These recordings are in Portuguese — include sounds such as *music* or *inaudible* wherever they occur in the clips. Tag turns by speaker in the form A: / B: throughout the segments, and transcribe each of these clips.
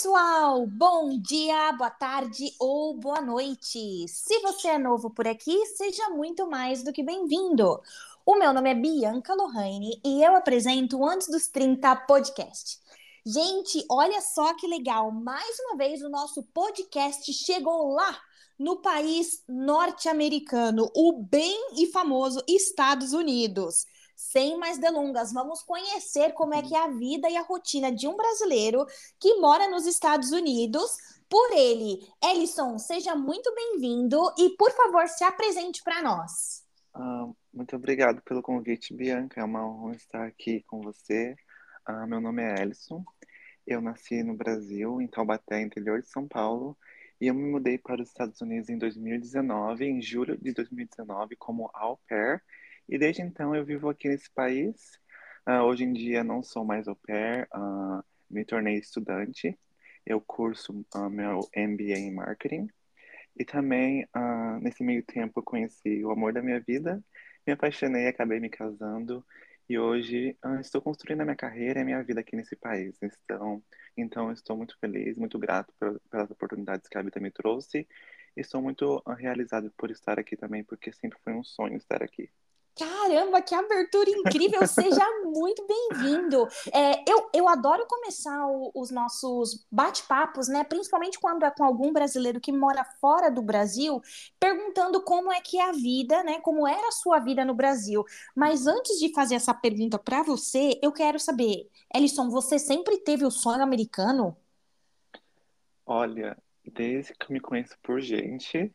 A: pessoal! Bom dia, boa tarde ou boa noite! Se você é novo por aqui, seja muito mais do que bem-vindo! O meu nome é Bianca Lohane e eu apresento Antes dos 30 podcast. Gente, olha só que legal! Mais uma vez o nosso podcast chegou lá no país norte-americano, o bem e famoso Estados Unidos. Sem mais delongas, vamos conhecer como é que é a vida e a rotina de um brasileiro que mora nos Estados Unidos. Por ele, Ellison, seja muito bem-vindo e, por favor, se apresente para nós.
B: Ah, muito obrigado pelo convite, Bianca. É uma honra estar aqui com você. Ah, meu nome é Ellison. Eu nasci no Brasil, em Taubaté, interior de São Paulo, e eu me mudei para os Estados Unidos em 2019, em julho de 2019, como au pair e desde então eu vivo aqui nesse país. Uh, hoje em dia não sou mais au pair, uh, me tornei estudante. Eu curso uh, meu MBA em marketing. E também, nesse meio tempo, conheci o amor da minha vida, me apaixonei, acabei me casando. E hoje estou construindo a minha carreira e a minha vida aqui nesse país. Então, então estou muito feliz, muito grato pelas oportunidades que a vida me trouxe. E estou muito realizado por estar aqui também, porque sempre foi um sonho estar aqui.
A: Caramba, que abertura incrível! Seja muito bem-vindo. É, eu, eu adoro começar o, os nossos bate-papos, né? Principalmente quando é com algum brasileiro que mora fora do Brasil, perguntando como é que é a vida, né? Como era a sua vida no Brasil. Mas antes de fazer essa pergunta para você, eu quero saber, Ellison, você sempre teve o sonho americano?
B: Olha, desde que eu me conheço por gente,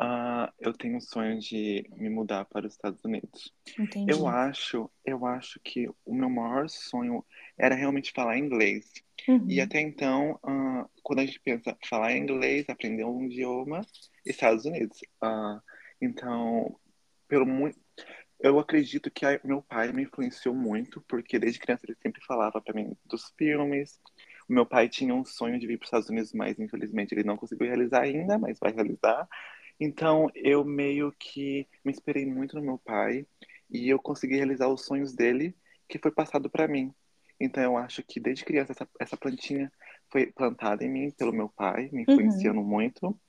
B: Uh, eu tenho um sonho de me mudar para os Estados Unidos.
A: Entendi.
B: Eu acho, eu acho que o meu maior sonho era realmente falar inglês.
A: Uhum.
B: E até então, uh, quando a gente pensa falar inglês, aprender um idioma, Estados Unidos. Uh, então, pelo muito, eu acredito que a, meu pai me influenciou muito, porque desde criança ele sempre falava para mim dos filmes. O meu pai tinha um sonho de vir para os Estados Unidos, mas infelizmente ele não conseguiu realizar ainda, mas vai realizar. Então, eu meio que me inspirei muito no meu pai e eu consegui realizar os sonhos dele, que foi passado para mim. Então, eu acho que desde criança essa, essa plantinha foi plantada em mim pelo meu pai, me influenciando uhum. muito.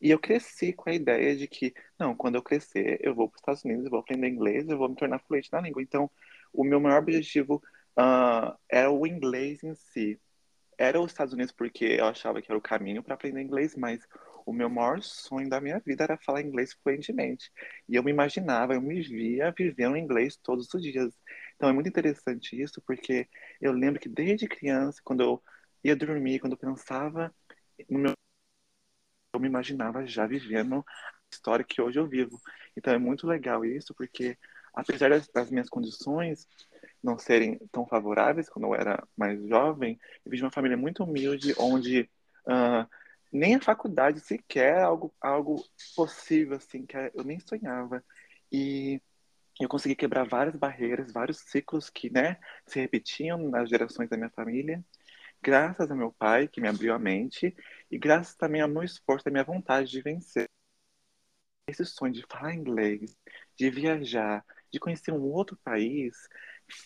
B: E eu cresci com a ideia de que, não, quando eu crescer, eu vou para os Estados Unidos, eu vou aprender inglês, eu vou me tornar fluente na língua. Então, o meu maior objetivo uh, era o inglês em si. Era os Estados Unidos porque eu achava que era o caminho para aprender inglês, mas o meu maior sonho da minha vida era falar inglês fluentemente. E eu me imaginava, eu me via vivendo inglês todos os dias. Então é muito interessante isso, porque eu lembro que desde criança, quando eu ia dormir, quando eu pensava no meu. Eu me imaginava já vivendo a história que hoje eu vivo. Então é muito legal isso, porque apesar das, das minhas condições não serem tão favoráveis quando eu era mais jovem, eu vi uma família muito humilde, onde. Uh, nem a faculdade sequer algo, algo possível, assim, que eu nem sonhava. E eu consegui quebrar várias barreiras, vários ciclos que, né, se repetiam nas gerações da minha família, graças ao meu pai, que me abriu a mente, e graças também ao meu esforço, à minha vontade de vencer. Esse sonho de falar inglês, de viajar, de conhecer um outro país,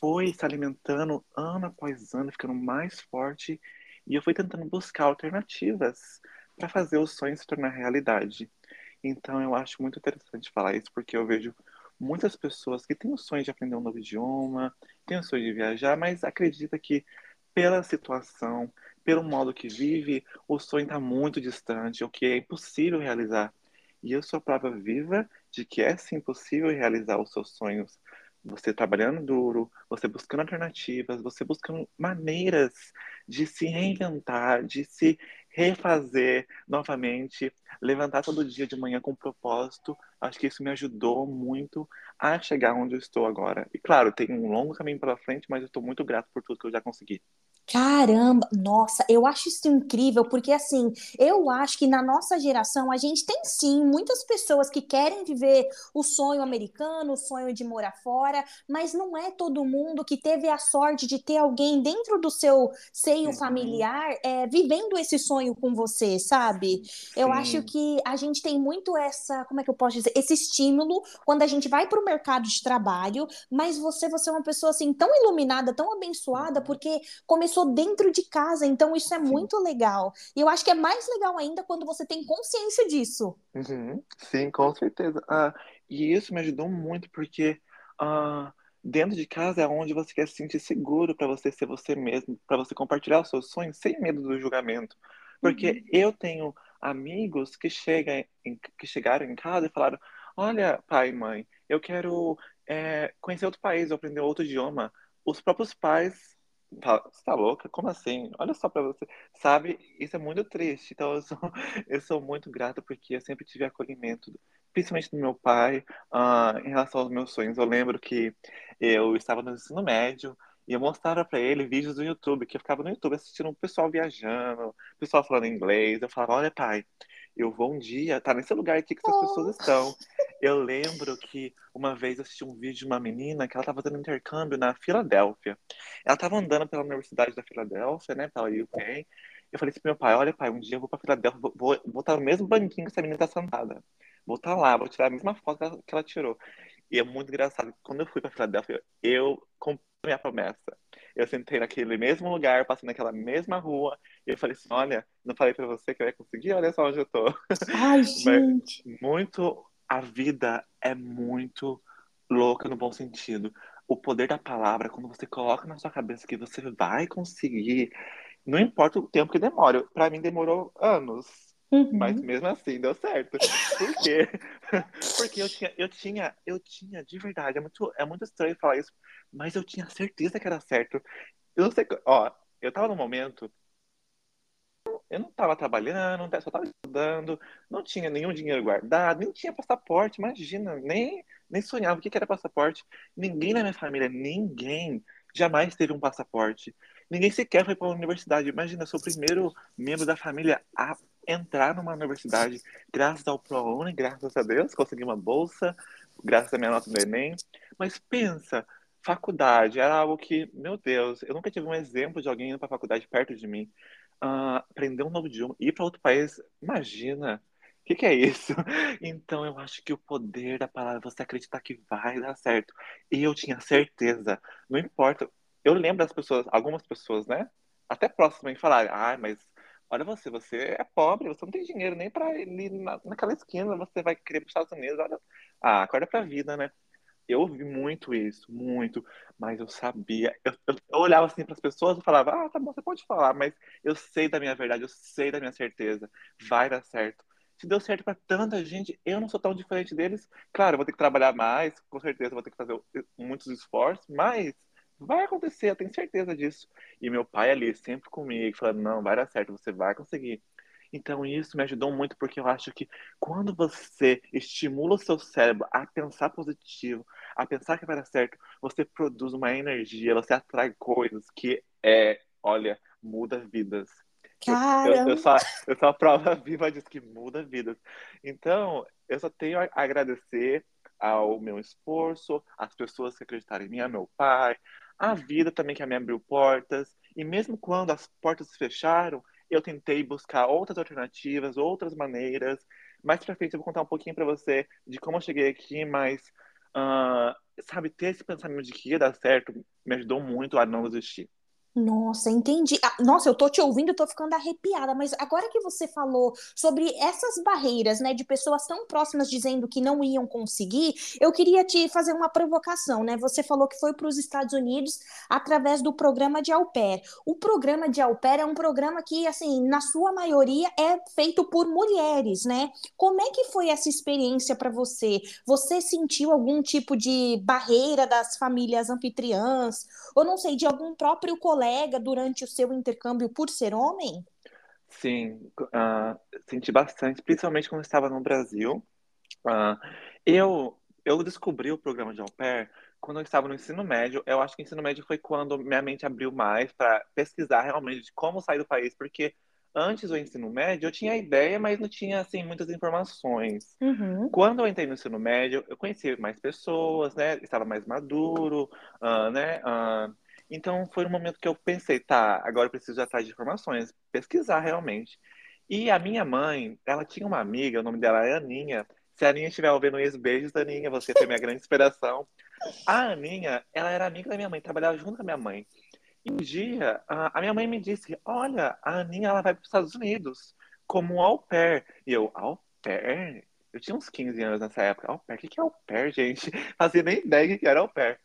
B: foi se alimentando ano após ano, ficando mais forte e eu fui tentando buscar alternativas para fazer o sonho se tornar realidade. Então eu acho muito interessante falar isso, porque eu vejo muitas pessoas que têm o sonho de aprender um novo idioma, têm o sonho de viajar, mas acredita que pela situação, pelo modo que vive, o sonho está muito distante, o que é impossível realizar. E eu sou a prova viva de que é sim possível realizar os seus sonhos. Você trabalhando duro, você buscando alternativas, você buscando maneiras de se reinventar, de se refazer novamente, levantar todo dia de manhã com propósito. Acho que isso me ajudou muito a chegar onde eu estou agora. E claro, tem um longo caminho pela frente, mas eu estou muito grato por tudo que eu já consegui.
A: Caramba, nossa, eu acho isso incrível, porque assim, eu acho que na nossa geração a gente tem sim muitas pessoas que querem viver o sonho americano, o sonho de morar fora, mas não é todo mundo que teve a sorte de ter alguém dentro do seu seio uhum. familiar é, vivendo esse sonho com você, sabe? Sim. Eu acho que a gente tem muito essa, como é que eu posso dizer, esse estímulo quando a gente vai para o mercado de trabalho, mas você, você é uma pessoa assim tão iluminada, tão abençoada, uhum. porque começou começou dentro de casa, então isso é Sim. muito legal. E eu acho que é mais legal ainda quando você tem consciência disso.
B: Uhum. Sim, com certeza. Ah, e isso me ajudou muito, porque ah, dentro de casa é onde você quer se sentir seguro para você ser você mesmo, para você compartilhar os seus sonhos sem medo do julgamento. Porque uhum. eu tenho amigos que, chegam em, que chegaram em casa e falaram: Olha, pai e mãe, eu quero é, conhecer outro país, aprender outro idioma. Os próprios pais você tá louca? Como assim? Olha só para você. Sabe, isso é muito triste. Então, eu sou, *laughs* eu sou muito grata porque eu sempre tive acolhimento, principalmente do meu pai, uh, em relação aos meus sonhos. Eu lembro que eu estava no ensino médio e eu mostrava para ele vídeos do YouTube, que eu ficava no YouTube assistindo o pessoal viajando, o pessoal falando inglês. Eu falava: Olha, pai, eu vou um dia estar tá nesse lugar aqui que essas oh. pessoas estão. Eu lembro que uma vez eu assisti um vídeo de uma menina que ela estava fazendo intercâmbio na Filadélfia. Ela estava andando pela Universidade da Filadélfia, né, pela UK. Eu falei assim pro meu pai, olha pai, um dia eu vou para Filadélfia, vou, vou, vou estar no mesmo banquinho que essa menina está sentada. Vou estar lá, vou tirar a mesma foto que ela, que ela tirou. E é muito engraçado, quando eu fui para Filadélfia, eu cumpri minha promessa. Eu sentei naquele mesmo lugar, passei naquela mesma rua, e eu falei assim, olha, não falei para você que eu ia conseguir, olha só onde eu tô.
A: Ai, *laughs* gente!
B: muito a vida é muito louca no bom sentido. O poder da palavra, quando você coloca na sua cabeça que você vai conseguir, não importa o tempo que demore. Para mim demorou anos, uhum. mas mesmo assim deu certo. Por quê? *laughs* Porque eu tinha, eu tinha, eu tinha de verdade. É muito, é muito estranho falar isso, mas eu tinha certeza que era certo. Eu não sei, ó, eu tava num momento eu não estava trabalhando, só estava estudando, não tinha nenhum dinheiro guardado, nem tinha passaporte, imagina, nem, nem sonhava o que era passaporte. Ninguém na minha família, ninguém jamais teve um passaporte. Ninguém sequer foi para a universidade. Imagina, sou o primeiro membro da família a entrar numa universidade, graças ao ProUni, graças a Deus, consegui uma bolsa, graças à minha nota do Enem. Mas pensa, faculdade era algo que, meu Deus, eu nunca tive um exemplo de alguém indo para faculdade perto de mim aprender um novo idioma, ir para outro país, imagina. O que, que, é isso? *laughs* Então, eu acho que o poder da palavra, você acreditar que vai dar certo. E eu tinha certeza. Não importa. Eu lembro das pessoas, algumas pessoas, né? Até próximas, falarem: ah, mas olha você, você é pobre, você não tem dinheiro nem para ir na, naquela esquina, você vai querer para os Estados Unidos. Olha, ah, acorda para a vida, né? Eu ouvi muito isso, muito, mas eu sabia. Eu, eu, eu olhava assim para as pessoas e falava: Ah, tá bom, você pode falar, mas eu sei da minha verdade, eu sei da minha certeza, vai dar certo. Se deu certo para tanta gente, eu não sou tão diferente deles. Claro, vou ter que trabalhar mais, com certeza vou ter que fazer muitos esforços, mas vai acontecer, eu tenho certeza disso. E meu pai ali, sempre comigo, falando: Não, vai dar certo, você vai conseguir. Então, isso me ajudou muito, porque eu acho que quando você estimula o seu cérebro a pensar positivo, a pensar que vai dar certo, você produz uma energia, você atrai coisas que é, olha, muda vidas. Eu, eu, eu, sou, eu sou a prova *laughs* viva disso, que muda vidas. Então, eu só tenho a agradecer ao meu esforço, às pessoas que acreditaram em mim, ao meu pai, a vida também que me abriu portas. E mesmo quando as portas se fecharam, eu tentei buscar outras alternativas, outras maneiras. Mais pra frente eu vou contar um pouquinho para você de como eu cheguei aqui, mas, uh, sabe, ter esse pensamento de que ia dar certo me ajudou muito a não desistir.
A: Nossa, entendi. Ah, nossa, eu tô te ouvindo, eu tô ficando arrepiada, mas agora que você falou sobre essas barreiras, né, de pessoas tão próximas dizendo que não iam conseguir, eu queria te fazer uma provocação, né? Você falou que foi para os Estados Unidos através do programa de au pair. O programa de au pair é um programa que, assim, na sua maioria é feito por mulheres, né? Como é que foi essa experiência para você? Você sentiu algum tipo de barreira das famílias anfitriãs, ou não sei, de algum próprio colega colega durante o seu intercâmbio por ser homem?
B: Sim, uh, senti bastante, principalmente quando estava no Brasil. Uh, eu, eu descobri o programa de au pair quando eu estava no ensino médio. Eu acho que o ensino médio foi quando minha mente abriu mais para pesquisar realmente de como sair do país, porque antes do ensino médio eu tinha ideia, mas não tinha assim muitas informações.
A: Uhum.
B: Quando eu entrei no ensino médio, eu conheci mais pessoas, né? Estava mais maduro, uh, né? Uh, então foi um momento que eu pensei, tá, agora eu preciso ir atrás de informações, pesquisar realmente. E a minha mãe, ela tinha uma amiga, o nome dela é Aninha. Se a Aninha estiver ouvindo isso, beijos, Aninha, você foi minha grande inspiração. A Aninha, ela era amiga da minha mãe, trabalhava junto com a minha mãe. E um dia, a minha mãe me disse: Olha, a Aninha ela vai para os Estados Unidos como au pair. E eu, au pair? Eu tinha uns 15 anos nessa época. Au pair? O que é au pair, gente? *laughs* Fazia nem ideia que era au pair.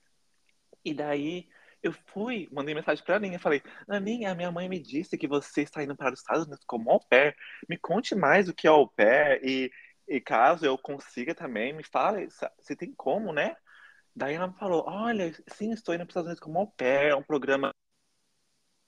B: E daí eu fui, mandei mensagem pra Aninha, falei, Aninha, minha mãe me disse que você está indo para os Estados Unidos como au pair. Me conte mais o que é au pair e, e caso eu consiga também, me fale se tem como, né? Daí ela falou, olha, sim, estou indo para os Estados Unidos como au pair, é um programa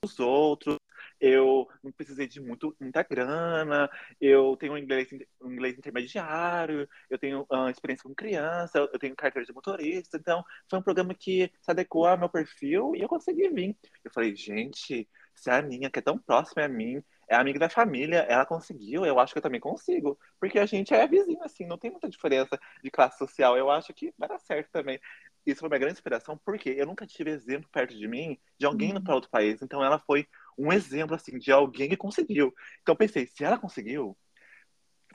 B: dos outros, eu não precisei de muito, muita grana, eu tenho um inglês, um inglês intermediário, eu tenho uh, experiência com criança, eu tenho carteira de motorista, então foi um programa que se adequou ao meu perfil e eu consegui vir. Eu falei, gente, se a Aninha, que é tão próxima a mim, é amiga da família, ela conseguiu, eu acho que eu também consigo, porque a gente é vizinho, assim, não tem muita diferença de classe social, eu acho que vai dar certo também isso foi uma grande inspiração, porque eu nunca tive exemplo perto de mim de alguém indo para outro país. Então ela foi um exemplo assim de alguém que conseguiu. Então pensei, se ela conseguiu,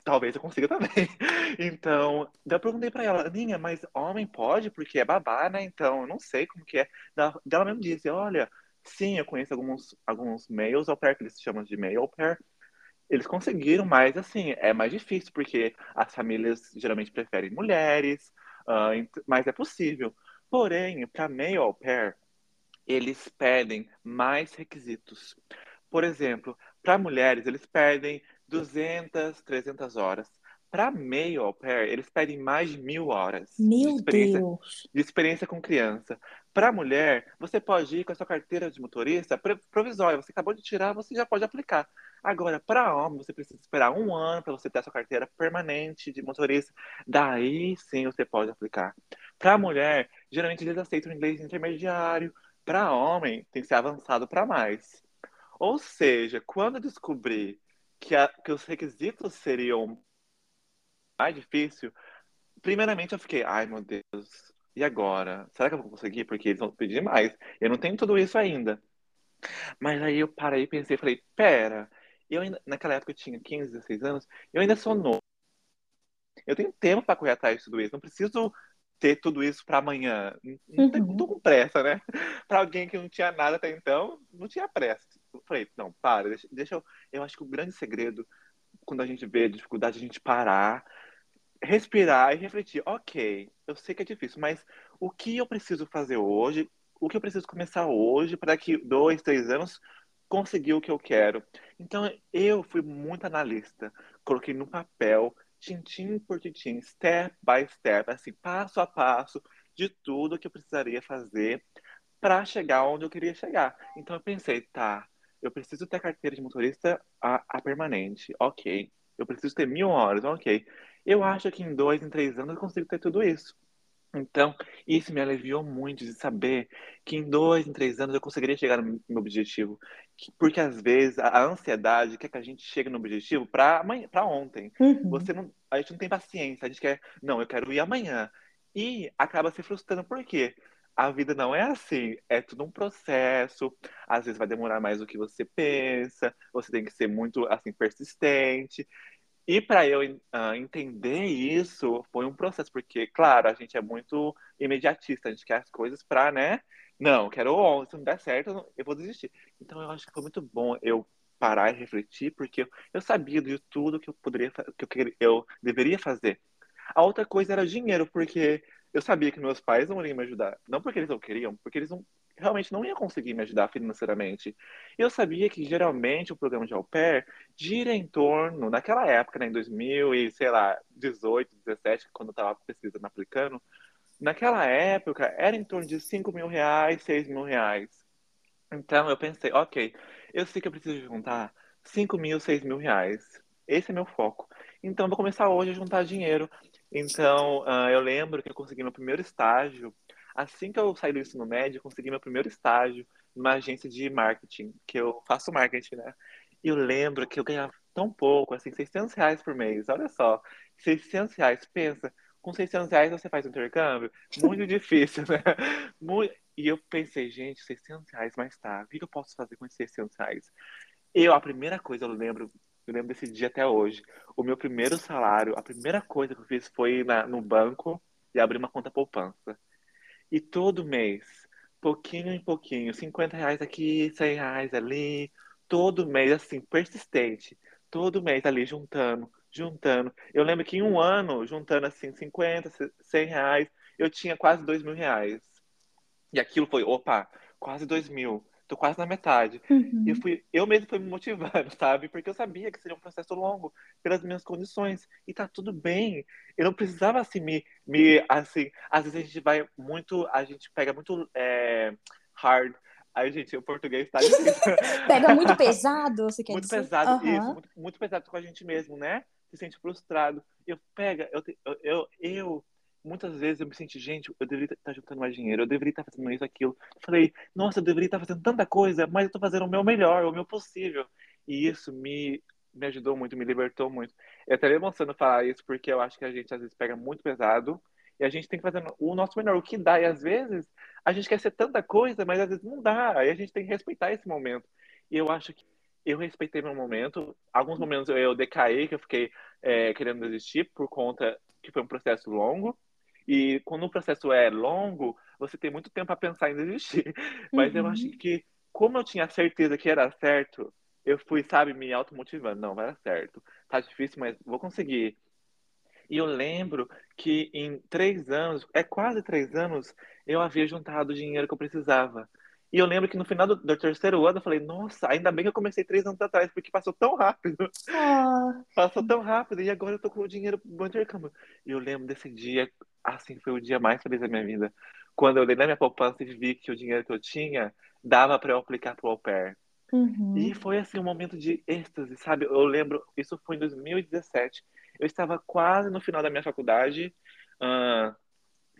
B: talvez eu consiga também. *laughs* Então, eu perguntei para ela, Aninha, mas homem pode porque é babá, né? Então, eu não sei como que é. Ela mesmo disse, olha, sim, eu conheço alguns alguns males au pair que eles chamam de male au pair. Eles conseguiram, mas assim, é mais difícil porque as famílias geralmente preferem mulheres, uh, mas é possível. Porém, para male au pair, eles pedem mais requisitos. Por exemplo, para mulheres, eles pedem 200, 300 horas. Para male au pair, eles pedem mais de mil horas
A: Meu
B: de, experiência,
A: Deus!
B: de experiência com criança. Para mulher, você pode ir com a sua carteira de motorista provisória. Você acabou de tirar, você já pode aplicar. Agora, para homem, você precisa esperar um ano para você ter a sua carteira permanente de motorista. Daí sim você pode aplicar. Para mulher, geralmente eles aceitam inglês intermediário para homem, tem que ser avançado para mais. Ou seja, quando descobri que, a, que os requisitos seriam mais difíceis, primeiramente eu fiquei, ai meu Deus, e agora? Será que eu vou conseguir? Porque eles vão pedir mais. Eu não tenho tudo isso ainda. Mas aí eu parei e pensei, falei, pera, eu ainda, naquela época eu tinha 15, 16 anos, eu ainda sou novo. Eu tenho tempo para correr atrás de tudo isso. Não preciso ter tudo isso para amanhã. Não uhum. tô com pressa, né? *laughs* para alguém que não tinha nada até então, não tinha pressa. Eu falei, não, para, deixa, deixa eu. Eu acho que o grande segredo, quando a gente vê a dificuldade, a gente parar, respirar e refletir. Ok, eu sei que é difícil, mas o que eu preciso fazer hoje? O que eu preciso começar hoje para que dois, três anos conseguir o que eu quero? Então, eu fui muito analista. Coloquei no papel tintim por tintim, step by step, assim, passo a passo de tudo que eu precisaria fazer para chegar onde eu queria chegar. Então eu pensei, tá, eu preciso ter carteira de motorista a, a, permanente, ok. Eu preciso ter mil horas, ok. Eu acho que em dois, em três anos eu consigo ter tudo isso. Então, isso me aliviou muito de saber que em dois, em três anos eu conseguiria chegar no meu objetivo. Porque às vezes a ansiedade quer que a gente chegue no objetivo para para ontem. Uhum. Você não, a gente não tem paciência, a gente quer, não, eu quero ir amanhã. E acaba se frustrando, por quê? A vida não é assim, é tudo um processo. Às vezes vai demorar mais do que você pensa, você tem que ser muito assim persistente. E para eu uh, entender isso, foi um processo, porque, claro, a gente é muito imediatista, a gente quer as coisas para, né? Não, quero ontem, se não der certo, eu vou desistir. Então, eu acho que foi muito bom eu parar e refletir, porque eu sabia de tudo que eu poderia, que eu, eu deveria fazer. A outra coisa era dinheiro, porque eu sabia que meus pais não iriam me ajudar. Não porque eles não queriam, porque eles não realmente não ia conseguir me ajudar financeiramente. Eu sabia que geralmente o programa de au pair gira em torno, naquela época, né, em 2000 e, sei lá, 18, 17, quando eu estava pesquisando, aplicando, naquela época era em torno de 5 mil reais, 6 mil reais. Então eu pensei, ok, eu sei que eu preciso juntar 5 mil, 6 mil reais. Esse é meu foco. Então eu vou começar hoje a juntar dinheiro. Então uh, eu lembro que eu consegui meu primeiro estágio Assim que eu saí do ensino médio, consegui meu primeiro estágio numa agência de marketing, que eu faço marketing, né? E eu lembro que eu ganhava tão pouco, assim, 600 reais por mês. Olha só, 600 reais, pensa, com 600 reais você faz um intercâmbio? Muito *laughs* difícil, né? Muito... E eu pensei, gente, 600 reais, mas tá, o que eu posso fazer com esses 600 reais? Eu, a primeira coisa, eu lembro, eu lembro desse dia até hoje, o meu primeiro salário, a primeira coisa que eu fiz foi ir na, no banco e abrir uma conta poupança. E todo mês, pouquinho em pouquinho, 50 reais aqui, 100 reais ali, todo mês, assim, persistente, todo mês ali juntando, juntando. Eu lembro que em um ano, juntando assim, 50, 100 reais, eu tinha quase 2 mil reais. E aquilo foi, opa, quase 2 mil tô quase na metade. Uhum. E eu, fui, eu mesmo fui me motivando, *laughs* sabe? Porque eu sabia que seria um processo longo pelas minhas condições. E tá tudo bem. Eu não precisava, assim, me, me assim, às vezes a gente vai muito, a gente pega muito é, hard. Aí, gente, o português tá *laughs*
A: Pega muito pesado, você quer
B: muito
A: dizer?
B: Pesado, uhum. isso, muito, muito pesado com a gente mesmo, né? Se sente frustrado. Eu pega, eu, eu, eu, eu muitas vezes eu me senti, gente, eu deveria estar juntando mais dinheiro, eu deveria estar fazendo isso, aquilo. falei, nossa, eu deveria estar fazendo tanta coisa, mas eu estou fazendo o meu melhor, o meu possível. E isso me, me ajudou muito, me libertou muito. Eu até emocionando falar isso, porque eu acho que a gente às vezes pega muito pesado e a gente tem que fazer o nosso melhor, o que dá. E às vezes a gente quer ser tanta coisa, mas às vezes não dá. E a gente tem que respeitar esse momento. E eu acho que eu respeitei meu momento. Alguns momentos eu, eu decaí, que eu fiquei é, querendo desistir por conta que foi um processo longo. E quando o processo é longo, você tem muito tempo a pensar em desistir. *laughs* Mas uhum. eu acho que, como eu tinha certeza que era certo, eu fui, sabe, me automotivando. Não, vai dar certo. Tá difícil, mas vou conseguir. E eu lembro que em três anos, é quase três anos, eu havia juntado o dinheiro que eu precisava. E eu lembro que no final do, do, terceiro ano eu falei, nossa, ainda bem que eu comecei três anos atrás, porque passou tão rápido. Ah. *laughs* Passou tão rápido, e agora eu tô com o dinheiro pro intercâmbio. E eu lembro desse dia assim, foi o dia mais feliz da minha vida. Quando eu olhei na minha poupança e vi que o dinheiro que eu tinha dava para eu aplicar pro au pair. Uhum. E foi assim um momento de êxtase, sabe? Eu lembro, isso foi em 2017. Eu estava quase no final da minha faculdade, uh,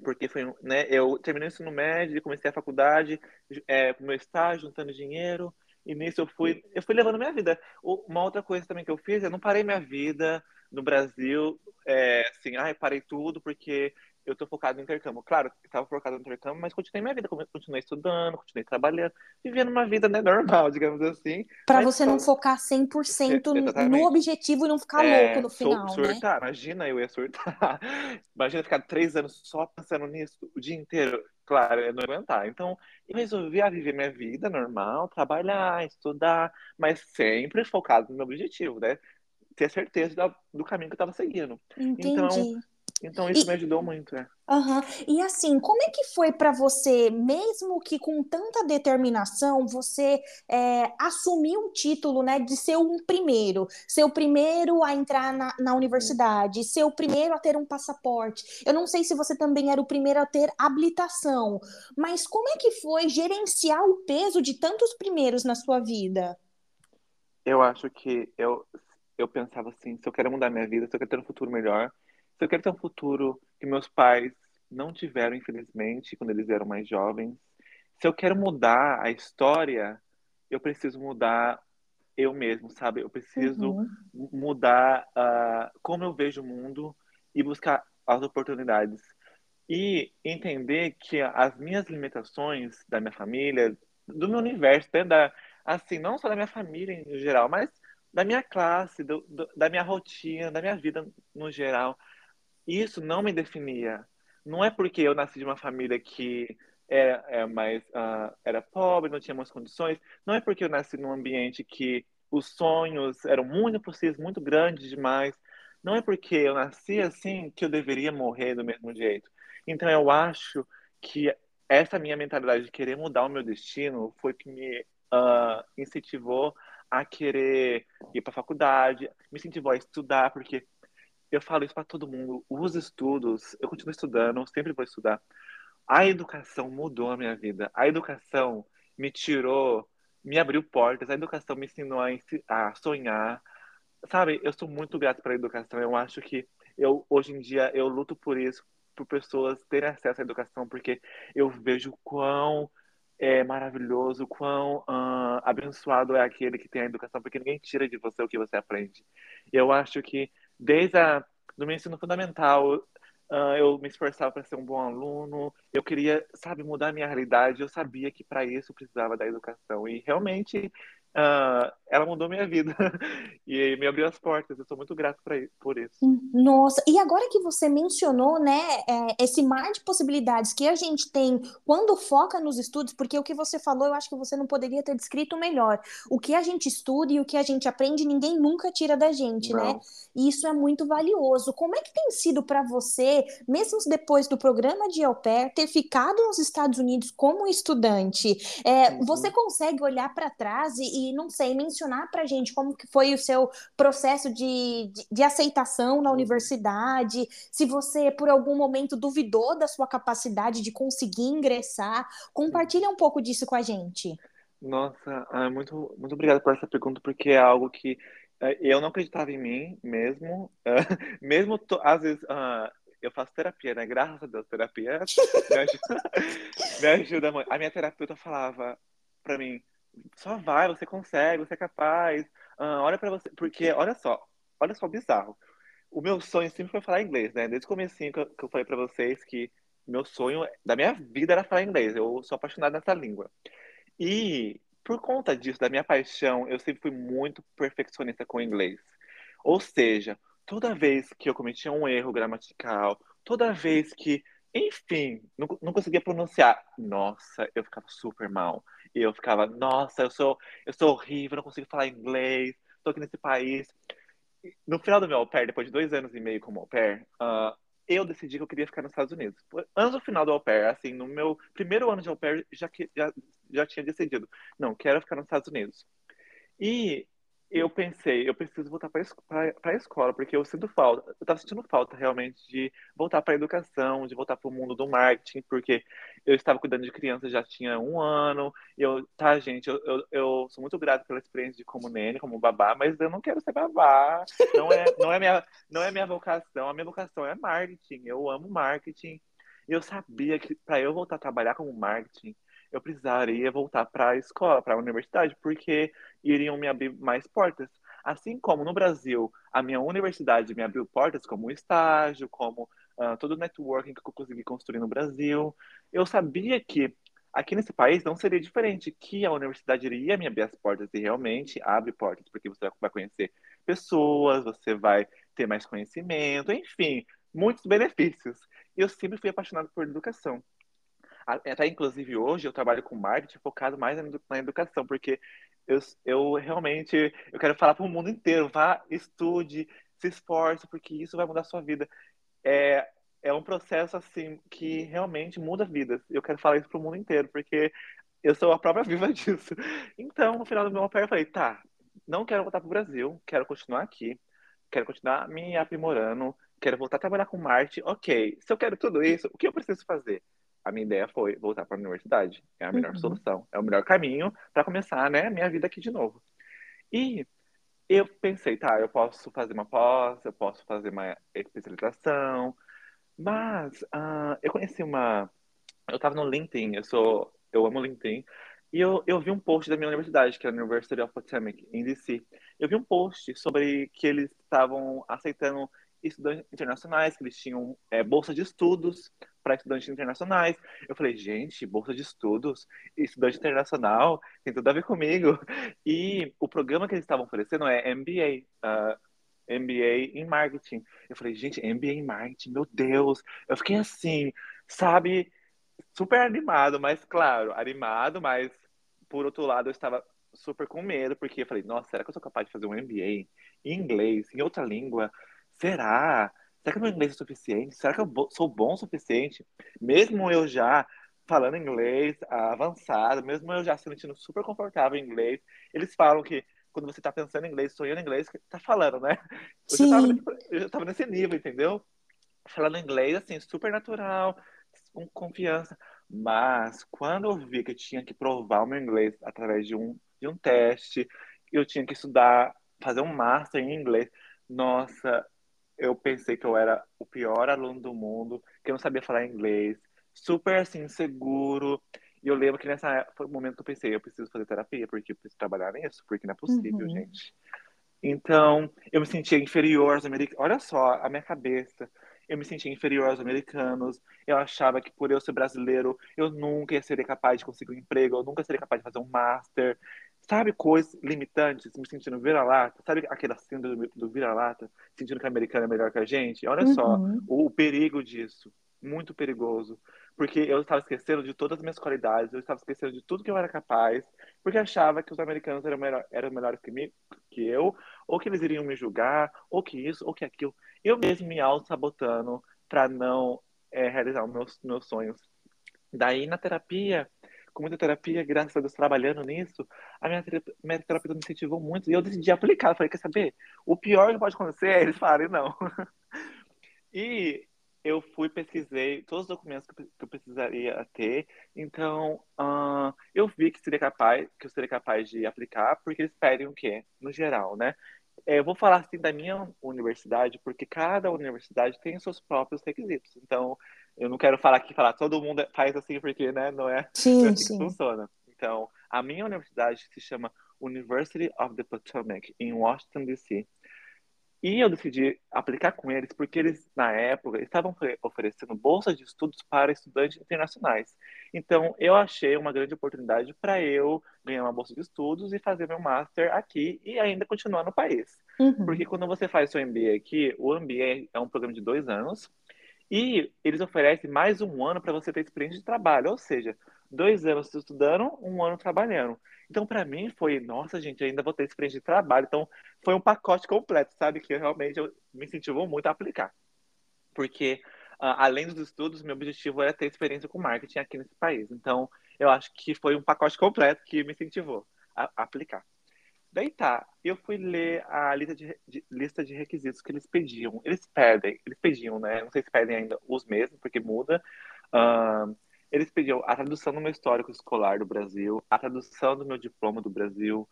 B: porque foi, né? Eu terminei o ensino médio, comecei a faculdade, é, meu estágio, juntando dinheiro. E nisso eu fui, eu fui levando minha vida. Uma outra coisa também que eu fiz, eu não parei minha vida no Brasil, é, assim, ai, parei tudo porque eu estou focado no intercâmbio. Claro, estava focado no intercâmbio, mas continuei minha vida, continuei estudando, continuei trabalhando, vivendo uma vida né, normal, digamos assim.
A: Para você só... não focar 100% é, no objetivo e não ficar é, louco no final,
B: surtar, né? imagina, eu ia surtar. *laughs* imagina ficar três anos só pensando nisso o dia inteiro. Claro, eu não aguentar. Então, eu resolvi viver minha vida normal, trabalhar, estudar, mas sempre focado no meu objetivo, né? Ter certeza do caminho que eu estava seguindo.
A: Entendi.
B: Então, então isso e, me ajudou muito, é.
A: Uhum. E assim, como é que foi para você, mesmo que com tanta determinação, você é, assumir um título, né, de ser um primeiro, ser o primeiro a entrar na, na universidade, ser o primeiro a ter um passaporte. Eu não sei se você também era o primeiro a ter habilitação, mas como é que foi gerenciar o peso de tantos primeiros na sua vida?
B: Eu acho que eu, eu pensava assim, se eu quero mudar minha vida, se eu quero ter um futuro melhor, se eu quero ter um futuro que meus pais não tiveram, infelizmente, quando eles eram mais jovens, se eu quero mudar a história, eu preciso mudar eu mesmo, sabe? Eu preciso uhum. mudar uh, como eu vejo o mundo e buscar as oportunidades. E entender que as minhas limitações da minha família, do meu universo, né? da, assim, não só da minha família em geral, mas da minha classe, do, do, da minha rotina, da minha vida no geral, isso não me definia. Não é porque eu nasci de uma família que era, é, é mais, uh, era pobre, não tinha mais condições. Não é porque eu nasci num ambiente que os sonhos eram muito possíveis, muito grandes demais. Não é porque eu nasci assim que eu deveria morrer do mesmo jeito. Então eu acho que essa minha mentalidade de querer mudar o meu destino foi que me uh, incentivou a querer ir para a faculdade, me incentivou a estudar, porque eu falo isso para todo mundo. Os estudos, eu continuo estudando, sempre vou estudar. A educação mudou a minha vida. A educação me tirou, me abriu portas. A educação me ensinou a, a sonhar. Sabe, eu sou muito grato pela educação. Eu acho que eu hoje em dia eu luto por isso, por pessoas terem acesso à educação, porque eu vejo quão é maravilhoso, quão uh, abençoado é aquele que tem a educação, porque ninguém tira de você o que você aprende. Eu acho que desde a, meu ensino fundamental, uh, eu me esforçava para ser um bom aluno, eu queria, sabe, mudar a minha realidade, eu sabia que para isso eu precisava da educação. E realmente uh, ela mudou minha vida *laughs* e me abriu as portas. Eu sou muito grato por isso.
A: Nossa, e agora que você mencionou, né, é, esse mar de possibilidades que a gente tem quando foca nos estudos, porque o que você falou, eu acho que você não poderia ter descrito melhor. O que a gente estuda e o que a gente aprende, ninguém nunca tira da gente, né? não. né? E isso é muito valioso. Como é que tem sido para você, mesmo depois do programa de au pair, ter ficado nos Estados Unidos como estudante? É, uhum. Você consegue olhar para trás e, e, não sei, mencionar para gente como que foi o seu processo de, de, de aceitação na uhum. universidade? Se você, por algum momento, duvidou da sua capacidade de conseguir ingressar? Compartilha um pouco disso com a gente.
B: Nossa, ah, muito, muito obrigado por essa pergunta, porque é algo que é, eu não acreditava em mim mesmo. *laughs* mesmo, às vezes, uh, eu faço terapia, né? Graças a Deus, terapia *laughs* me ajuda, me ajuda muito. A minha terapeuta falava pra mim, só vai, você consegue, você é capaz. Uh, olha para você, porque olha só, olha só bizarro. O meu sonho sempre foi falar inglês, né? Desde o começo que, eu, que eu falei para vocês que meu sonho da minha vida era falar inglês. Eu sou apaixonado nessa língua. E por conta disso, da minha paixão, eu sempre fui muito perfeccionista com o inglês. Ou seja, toda vez que eu cometia um erro gramatical, toda vez que, enfim, não, não conseguia pronunciar, nossa, eu ficava super mal. E eu ficava, nossa, eu sou, eu sou horrível, não consigo falar inglês, estou aqui nesse país. No final do meu au pair, depois de dois anos e meio como au pair, uh, eu decidi que eu queria ficar nos Estados Unidos. Antes do final do au pair, assim, no meu primeiro ano de au pair, já, já, já tinha decidido, não, quero ficar nos Estados Unidos. E eu pensei, eu preciso voltar para a escola, porque eu sinto falta, eu estava sentindo falta realmente de voltar para a educação, de voltar para o mundo do marketing, porque eu estava cuidando de crianças já tinha um ano, e eu, tá, gente, eu, eu, eu, sou muito grato pela experiência de como nene, como babá, mas eu não quero ser babá, não é, não é, minha, não é minha vocação, a minha vocação é marketing, eu amo marketing, e eu sabia que para eu voltar a trabalhar como marketing, eu precisaria voltar para a escola, para a universidade, porque iriam me abrir mais portas. Assim como no Brasil, a minha universidade me abriu portas como estágio, como uh, todo o networking que eu consegui construir no Brasil. Eu sabia que aqui nesse país não seria diferente, que a universidade iria me abrir as portas e realmente abre portas, porque você vai conhecer pessoas, você vai ter mais conhecimento, enfim, muitos benefícios. Eu sempre fui apaixonado por educação. Até inclusive hoje eu trabalho com marketing focado mais na educação, porque eu, eu realmente eu quero falar para o mundo inteiro, vá, estude, se esforce, porque isso vai mudar a sua vida. É, é um processo assim que realmente muda vidas. Eu quero falar isso para o mundo inteiro, porque eu sou a própria *laughs* viva disso. Então, no final do meu papel, eu falei, tá, não quero voltar para o Brasil, quero continuar aqui, quero continuar me aprimorando, quero voltar a trabalhar com marketing. Ok, se eu quero tudo isso, o que eu preciso fazer? A minha ideia foi voltar para a universidade. É a melhor uhum. solução. É o melhor caminho para começar, né, minha vida aqui de novo. E eu pensei, tá, eu posso fazer uma pós, eu posso fazer uma especialização, mas uh, eu conheci uma. Eu estava no LinkedIn, eu sou. Eu amo LinkedIn. E eu, eu vi um post da minha universidade, que é a University of Potomac, em DC. Eu vi um post sobre que eles estavam aceitando estudantes internacionais, que eles tinham é, bolsa de estudos para estudantes internacionais. Eu falei, gente, bolsa de estudos, estudante internacional, tem tudo a ver comigo. E o programa que eles estavam oferecendo é MBA, uh, MBA em marketing. Eu falei, gente, MBA em marketing, meu Deus. Eu fiquei assim, sabe, super animado, mas claro, animado, mas por outro lado eu estava super com medo, porque eu falei, nossa, será que eu sou capaz de fazer um MBA em inglês, em outra língua? será? Será que meu inglês é suficiente? Será que eu sou bom o suficiente? Mesmo eu já falando inglês avançado, mesmo eu já se sentindo super confortável em inglês, eles falam que quando você está pensando em inglês, sonhando em inglês, tá falando, né? Eu
A: Sim.
B: já, tava, eu já tava nesse nível, entendeu? Falando inglês, assim, super natural, com confiança. Mas quando eu vi que eu tinha que provar o meu inglês através de um, de um teste, eu tinha que estudar, fazer um master em inglês, nossa, eu pensei que eu era o pior aluno do mundo, que eu não sabia falar inglês, super assim, inseguro. E eu lembro que nessa foi o momento que eu pensei, eu preciso fazer terapia, porque eu preciso trabalhar nisso, porque não é possível, uhum. gente. Então, eu me sentia inferior aos americanos. Olha só, a minha cabeça. Eu me sentia inferior aos americanos. Eu achava que por eu ser brasileiro, eu nunca seria capaz de conseguir um emprego, eu nunca seria capaz de fazer um master. Sabe, coisas limitantes, me sentindo vira-lata, sabe aquela síndrome do vira-lata, sentindo que a americana é melhor que a gente? Olha uhum. só o, o, perigo disso, muito perigoso, porque eu estava esquecendo de todas as minhas qualidades, eu estava esquecendo de tudo que eu era capaz, porque achava que os americanos eram, melhor, eram melhores que, mim, que eu, ou que eles iriam me julgar, ou que isso, ou que aquilo. Eu mesmo me auto-sabotando para não é, realizar os meus, meus sonhos. Daí, na terapia, com muita terapia, graças a Deus, trabalhando nisso, a minha, minha terapeuta me incentivou muito e eu decidi aplicar. Eu falei, quer saber? O pior que pode acontecer é eles falarem não. *laughs* e eu fui, pesquisei todos os documentos que eu precisaria ter. Então, uh, eu vi que seria capaz, que eu seria capaz de aplicar, porque eles pedem o quê? No geral, né? É, eu vou falar assim da minha universidade, porque cada universidade tem os seus próprios requisitos. Então, eu não quero falar aqui, falar todo mundo faz assim, porque né, não é, sim, assim sim. que funciona. Então, a minha universidade se chama University of the Potomac, em Washington, D.C. E eu decidi aplicar com eles porque eles, na época, estavam oferecendo bolsas de estudos para estudantes internacionais. Então, eu achei uma grande oportunidade para eu ganhar uma bolsa de estudos e fazer meu master aqui e ainda continuar no país. Uhum. Porque quando você faz seu MBA aqui, o MBA é um programa de dois anos e eles oferecem mais um ano para você ter experiência de trabalho, ou seja, dois anos estudando, um ano trabalhando. Então, para mim, foi, nossa, gente, ainda vou ter experiência de trabalho. Então, foi um pacote completo, sabe? Que realmente eu me incentivou muito a aplicar. Porque, uh, além dos estudos, meu objetivo era ter experiência com marketing aqui nesse país. Então, eu acho que foi um pacote completo que me incentivou a, a aplicar. Daí tá, eu fui ler a lista de, de, lista de requisitos que eles pediam. Eles pedem, eles pediam, né? Não sei se pedem ainda os mesmos, porque muda. Uh, eles pediam a tradução do meu histórico escolar do Brasil, a tradução do meu diploma do Brasil.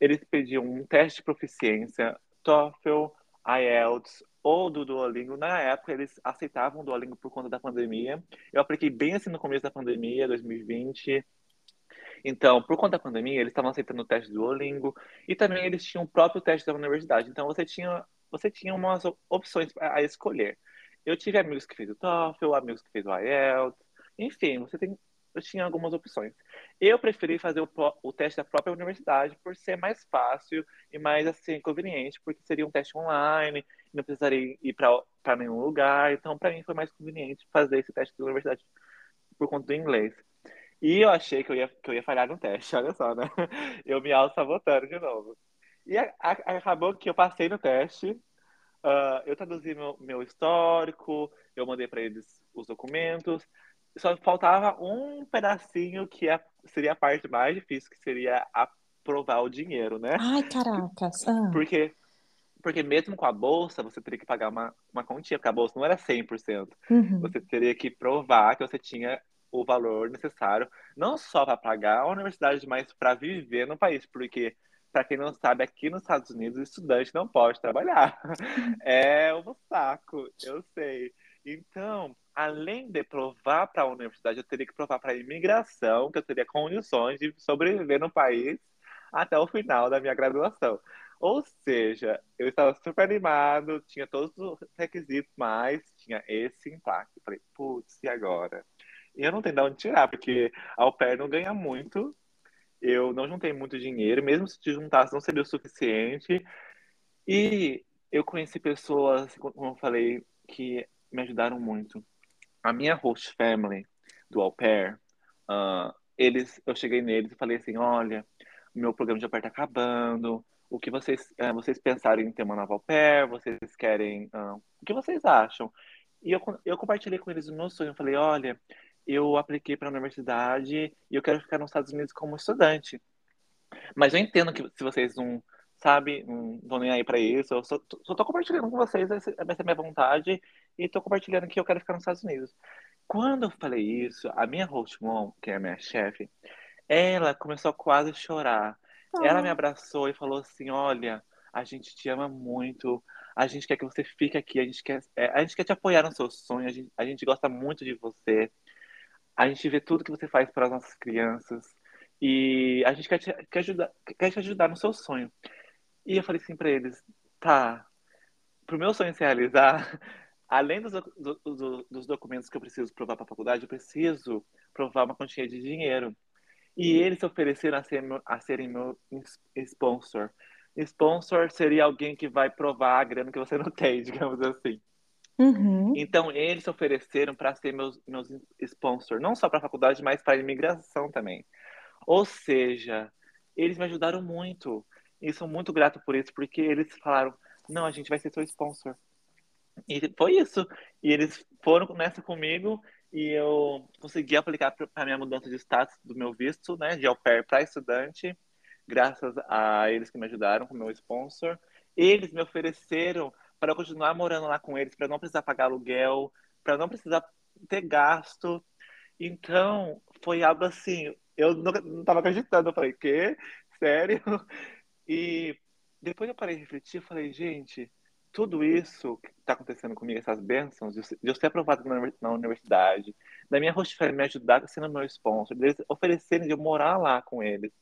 B: Eles pediam um teste de proficiência, TOEFL, IELTS ou do Duolingo. Na época, eles aceitavam o Duolingo por conta da pandemia. Eu apliquei bem assim no começo da pandemia, 2020. Então, por conta da pandemia, eles estavam aceitando o teste do Duolingo e também eles tinham o próprio teste da universidade. Então, você tinha, você tinha umas opções a escolher. Eu tive amigos que fez o TOEFL, amigos que fez o IELTS, enfim, você tem, eu tinha algumas opções. Eu preferi fazer o, o, teste da própria universidade por ser mais fácil e mais assim conveniente, porque seria um teste online, não precisaria ir para nenhum lugar. Então, para mim foi mais conveniente fazer esse teste da universidade por conta do inglês. E eu achei que eu ia, que eu ia falhar no teste, *laughs* olha só, né? Eu me auto-sabotando de novo. E a, a, acabou que eu passei no teste, uh, eu traduzi meu, meu histórico, eu mandei para eles os documentos, só faltava um pedacinho que é, seria a parte mais difícil, que seria aprovar o dinheiro, né?
A: Ai, caracas. Ah.
B: Porque, porque mesmo com a bolsa, você teria que pagar uma, uma quantia, porque a bolsa não era 100%. Uhum. Você teria que provar que você tinha o valor necessário, não só para pagar a universidade, mas para viver no país, porque para quem não sabe, aqui nos Estados Unidos, o estudante não pode trabalhar. *laughs* É um saco, eu sei. Então, além de provar para a universidade, eu teria que provar para a imigração que eu teria condições de sobreviver no país até o final da minha graduação. Ou seja, eu estava super animado, tinha todos os requisitos, mas tinha esse impacto. Falei, putz, e agora? E eu não tenho de onde tirar, porque a au pair não ganha muito, eu não juntei muito dinheiro, mesmo se te juntasse não seria o suficiente. E eu conheci pessoas, como eu falei, que me ajudaram muito a minha host family do Au Pair, uh, eles, eu cheguei neles e falei assim, olha, meu programa de au pair tá acabando, o que vocês, uh, vocês pensaram em ter uma nova au pair, vocês querem, uh, o que vocês acham? E eu, eu compartilhei com eles o meu sonho, eu falei, olha, eu apliquei para a universidade e eu quero ficar nos Estados Unidos como estudante. Mas eu entendo que se vocês não, sabe, não vão nem aí para isso, eu só, só tô compartilhando com vocês essa, essa minha vontade e estou compartilhando que eu quero ficar nos Estados Unidos. Quando eu falei isso, a minha host mom, que é a minha chefe, ela começou a quase chorar. Ah. Ela me abraçou e falou assim: Olha, a gente te ama muito, a gente quer que você fique aqui, a gente quer, é, a gente quer te apoiar no seu sonho, a gente, a gente gosta muito de você, a gente vê tudo que você faz para as nossas crianças e a gente quer te, quer ajudar, quer te ajudar no seu sonho. E eu falei assim para eles: Tá, pro meu sonho se realizar, *laughs* além dos, do, do, dos documentos que eu preciso provar para a faculdade, eu preciso provar uma quantia de dinheiro. E eles se ofereceram a, ser, a serem meu sponsor. Sponsor seria alguém que vai provar a grana que você *laughs* não tem, digamos assim.
A: Uhum.
B: Então, eles se ofereceram para ser meus, meus sponsors, não só para a faculdade, mas para a imigração também. Ou seja, eles me ajudaram muito. E sou muito grato por isso, porque eles falaram: não, a gente vai ser seu sponsor. E foi isso. E eles foram nessa comigo e eu consegui aplicar para a minha mudança de status do meu visto, né, de au pair para estudante, graças a eles que me ajudaram com meu sponsor. Eles me ofereceram para continuar morando lá com eles, para não precisar pagar aluguel, para não precisar ter gasto. Então, foi algo assim, eu não estava acreditando, eu falei, que? Sério? *laughs* E depois eu parei de refletir, falei, gente, tudo isso que está acontecendo comigo, essas bênçãos, de eu ser aprovado na universidade, da minha host me ajudar sendo meu sponsor, deles oferecerem de eu morar lá com eles,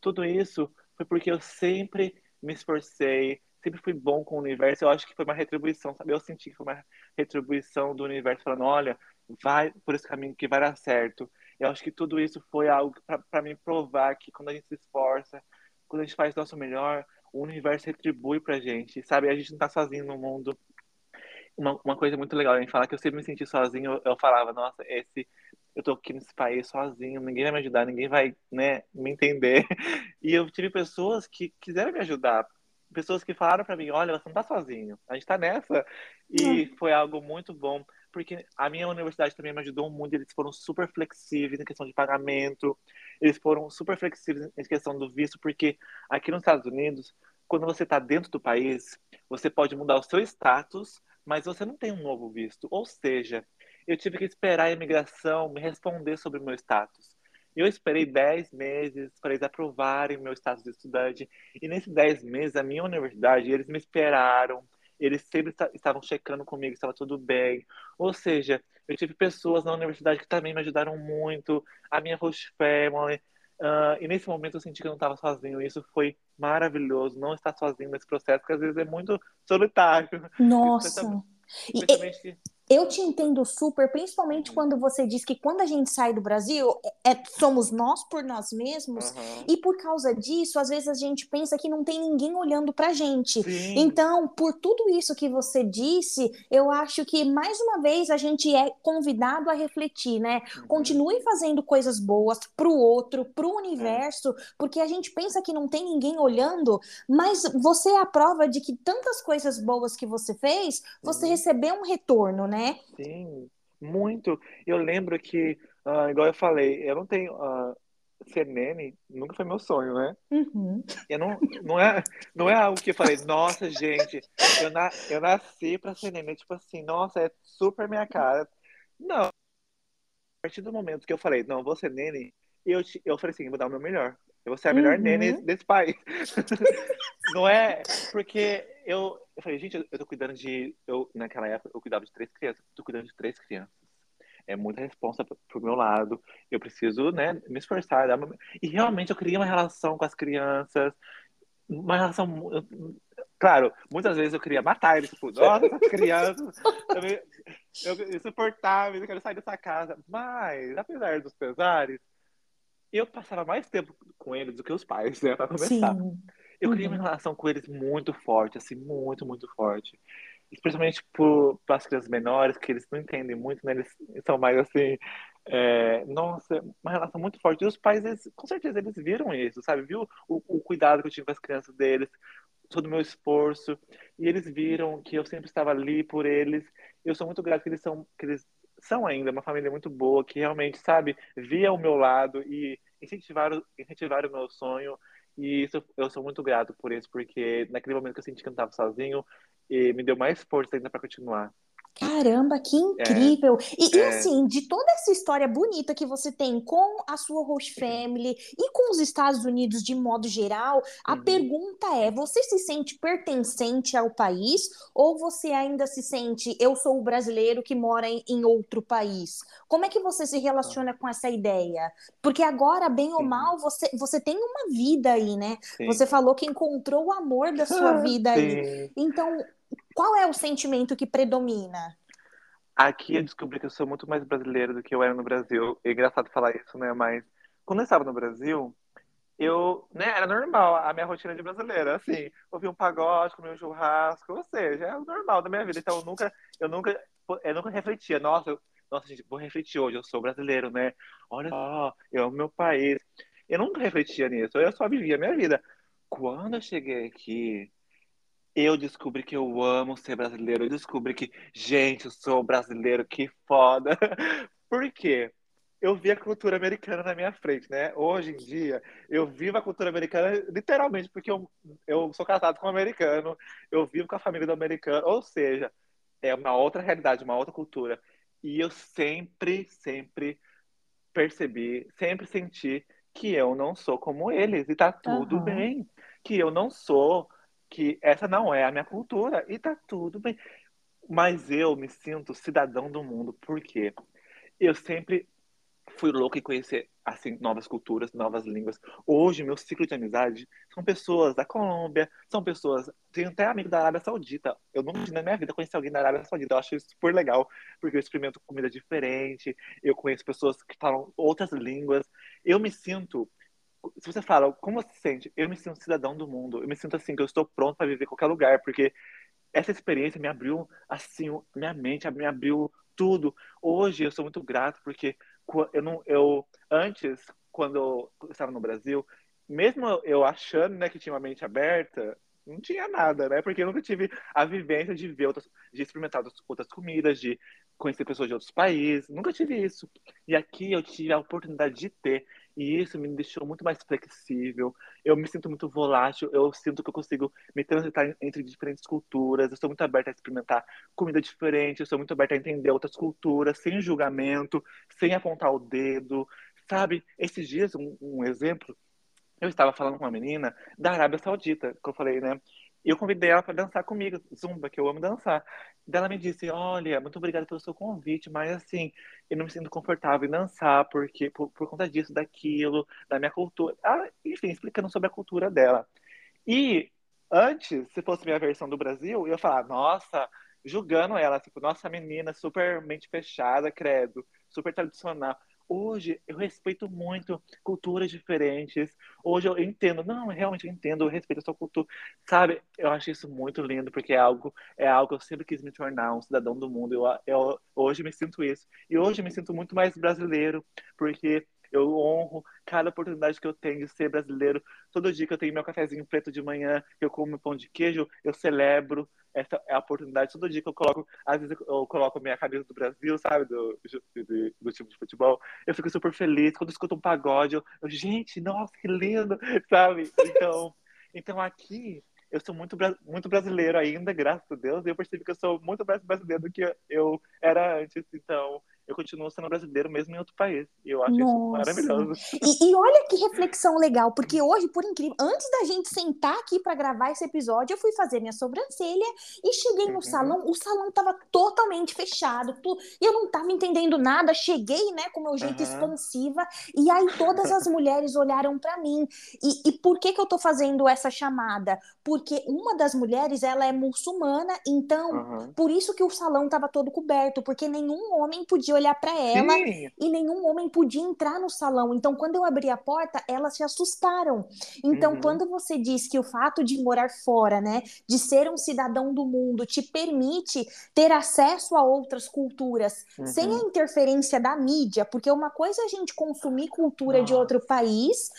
B: tudo isso foi porque eu sempre me esforcei, sempre fui bom com o universo. Eu acho que foi uma retribuição, sabe? Eu senti que foi uma retribuição do universo falando: olha, vai por esse caminho que vai dar certo. Eu acho que tudo isso foi algo para me provar que quando a gente se esforça, quando a gente faz o nosso melhor, o universo retribui pra gente, sabe? A gente não tá sozinho no mundo. Uma, uma coisa muito legal, a gente fala que eu sempre me senti sozinho, eu, eu falava, nossa, esse eu tô aqui nesse país sozinho, ninguém vai me ajudar, ninguém vai, né, me entender. *laughs* E eu tive pessoas que quiseram me ajudar, pessoas que falaram para mim, olha, você não tá sozinho, a gente tá nessa. E uhum. foi algo muito bom, porque a minha universidade também me ajudou muito, eles foram super flexíveis em questão de pagamento, eles foram super flexíveis em questão do visto, porque aqui nos Estados Unidos, quando você está dentro do país, você pode mudar o seu status, mas você não tem um novo visto. Ou seja, eu tive que esperar a imigração me responder sobre o meu status. Eu esperei 10 meses para eles aprovarem meu status de estudante. E nesses 10 meses, a minha universidade, eles me esperaram. Eles sempre estavam checando comigo, estava tudo bem. Ou seja, eu tive pessoas na universidade que também me ajudaram muito. A minha host family. Uh, e nesse momento eu senti que eu não estava sozinho. Isso foi maravilhoso. Não estar sozinho nesse processo, porque às vezes é muito solitário.
A: Nossa. E, eu te entendo super, principalmente uhum. quando você diz que quando a gente sai do Brasil, é, é somos nós por nós mesmos, uhum. e por causa disso, às vezes a gente pensa que não tem ninguém olhando pra gente. Sim. Então, por tudo isso que você disse, eu acho que mais uma vez a gente é convidado a refletir, né? Uhum. Continue fazendo coisas boas pro outro, pro universo, é. porque a gente pensa que não tem ninguém olhando, mas você é a prova de que tantas coisas boas que você fez, você recebeu um retorno, né?
B: Sim, muito. Eu lembro que, uh, igual eu falei, eu não tenho. Uh, ser nene nunca foi meu sonho, né?
A: Uhum.
B: Eu não, não, é, não é algo que eu falei, nossa, gente, eu, na, eu nasci pra ser nene. Tipo assim, nossa, é super minha cara. Não. A partir do momento que eu falei, não, vou ser nene, eu, eu falei assim, vou dar o meu melhor. Eu vou ser a melhor uhum. nene desse país. *laughs* não é? Porque eu, eu falei, gente, eu, eu tô cuidando de. Eu, naquela época, eu cuidava de três crianças. Tô cuidando de três crianças. É muita responsa pro meu lado. Eu preciso, né, me esforçar. Uma... E realmente eu queria uma relação com as crianças. Uma relação. Claro, muitas vezes eu queria matar eles, tipo, nossa, essas crianças. eu, eu, insuportável, eu quero sair dessa casa. Mas, apesar dos pesares, eu passava mais tempo com eles do que os pais, né, pra começar. Sim. Eu criei uma uhum. relação com eles muito forte, assim, muito, muito forte. Especialmente para as crianças menores, que eles não entendem muito, né? Eles são mais assim. É, nossa, uma relação muito forte. E os pais, eles, com certeza, eles viram isso, sabe? Viu o, o cuidado que eu tive com as crianças deles, todo o meu esforço. E eles viram que eu sempre estava ali por eles. Eu sou muito grato que eles são, que eles são ainda uma família muito boa, que realmente, sabe, via o meu lado e incentivaram, incentivaram o meu sonho. E isso, eu sou muito grato por isso, porque naquele momento que eu senti que eu não estava sozinho, e me deu mais força ainda para continuar.
A: Caramba, que incrível! É, e, é. e, assim, de toda essa história bonita que você tem com a sua host family e com os Estados Unidos de modo geral, a uhum. pergunta é: você se sente pertencente ao país ou você ainda se sente eu sou o brasileiro que mora em, em outro país? Como é que você se relaciona com essa ideia? Porque agora, bem ou mal, você, você tem uma vida aí, né? Sim. Você falou que encontrou o amor da sua *laughs* vida aí. Então, qual é o sentimento que predomina?
B: Aqui eu descobri que eu sou muito mais brasileiro do que eu era no Brasil. É engraçado falar isso, né? Mas quando eu estava no Brasil, eu, né, era normal a minha rotina de brasileira, assim, ouvir um pagode, comer um churrasco, ou seja, é o normal da minha vida. Então eu nunca, eu nunca, eu nunca refletia, nossa, eu, nossa, gente, vou refletir hoje, eu sou brasileiro, né? Olha só, eu amo meu país. Eu nunca refletia nisso, eu só vivia a minha vida. Quando eu cheguei aqui, eu descobri que eu amo ser brasileiro. Eu descobri que, gente, eu sou brasileiro, que foda. *laughs* Por quê? Eu vi a cultura americana na minha frente, né? Hoje em dia, eu vivo a cultura americana literalmente porque eu, eu sou casado com um americano, eu vivo com a família do americano, ou seja, é uma outra realidade, uma outra cultura. E eu sempre, sempre percebi, sempre senti que eu não sou como eles e tá tudo uhum. bem. Que eu não sou, que essa não é a minha cultura e tá tudo bem. Mas eu me sinto cidadão do mundo, porque eu sempre fui louco em conhecer assim novas culturas, novas línguas. Hoje meu ciclo de amizade são pessoas da Colômbia, são pessoas, tenho até amigo da Arábia Saudita. Eu nunca na minha vida conheci alguém da Arábia Saudita. Eu acho isso super legal, porque eu experimento comida diferente, eu conheço pessoas que falam outras línguas. Eu me sinto se você fala, como você se sente? Eu me sinto cidadão do mundo. Eu me sinto assim, que eu estou pronto para viver em qualquer lugar, porque essa experiência me abriu, assim, minha mente, me abriu tudo. Hoje eu sou muito grato, porque eu não, eu antes, quando eu estava no Brasil, mesmo eu achando, né, que tinha uma mente aberta, não tinha nada, né? Porque eu nunca tive a vivência de ver outras, de experimentar outras comidas, de conhecer pessoas de outros países, nunca tive isso. E aqui eu tive a oportunidade de ter. E isso me deixou muito mais flexível. Eu me sinto muito volátil. Eu sinto que eu consigo me transitar entre diferentes culturas. Eu sou muito aberta a experimentar comida diferente. Eu sou muito aberta a entender outras culturas, sem julgamento, sem apontar o dedo. Sabe? Esses dias, um, um exemplo, eu estava falando com uma menina da Arábia Saudita, que eu falei, né? E eu convidei ela para dançar comigo, zumba, que eu amo dançar. Daí ela me disse: Olha, muito obrigada pelo seu convite, mas assim, eu não me sinto confortável em dançar porque por, por conta disso, daquilo, da minha cultura. Ah, enfim, explicando sobre a cultura dela. E antes, se fosse minha versão do Brasil, eu ia falar: Nossa, julgando ela, tipo, nossa menina super mente fechada, credo, super tradicional. Hoje eu respeito muito culturas diferentes. Hoje eu entendo, não, realmente eu entendo, eu respeito a sua cultura. Sabe? Eu acho isso muito lindo porque é algo, é algo que eu sempre quis me tornar um cidadão do mundo. Eu, eu hoje me sinto isso. E hoje me sinto muito mais brasileiro, porque eu honro cada oportunidade que eu tenho de ser brasileiro. Todo dia que eu tenho meu cafezinho preto de manhã, que eu como pão de queijo, eu celebro essa é a oportunidade. Todo dia que eu coloco, às vezes eu coloco minha camisa do Brasil, sabe, do, do, do time de futebol, eu fico super feliz. Quando eu escuto um pagode, eu gente, nossa, que lindo, sabe? Então, então aqui eu sou muito, muito brasileiro ainda, graças a Deus, e eu percebi que eu sou muito mais brasileiro do que eu era antes. Então, eu continuo sendo brasileiro mesmo em outro país. E eu acho Nossa. isso maravilhoso.
A: E, e, olha que reflexão legal, porque hoje, por incrível, antes da gente sentar aqui para gravar esse episódio, eu fui fazer minha sobrancelha e cheguei no uhum. salão, o salão tava totalmente fechado, tu, eu não tava entendendo nada, cheguei, né, com meu jeito uhum. expansiva, e aí todas as *laughs* mulheres olharam para mim. E, e por que que eu tô fazendo essa chamada? Porque uma das mulheres, ela é muçulmana, então, uhum. por isso que o salão tava todo coberto, porque nenhum homem podia olhar para ela Sim. e nenhum homem podia entrar no salão. Então, quando eu abri a porta, elas se assustaram. Então, uhum. quando você diz que o fato de morar fora, né, de ser um cidadão do mundo, te permite ter acesso a outras culturas uhum. sem a interferência da mídia, porque uma coisa é a gente consumir cultura Nossa. de outro país,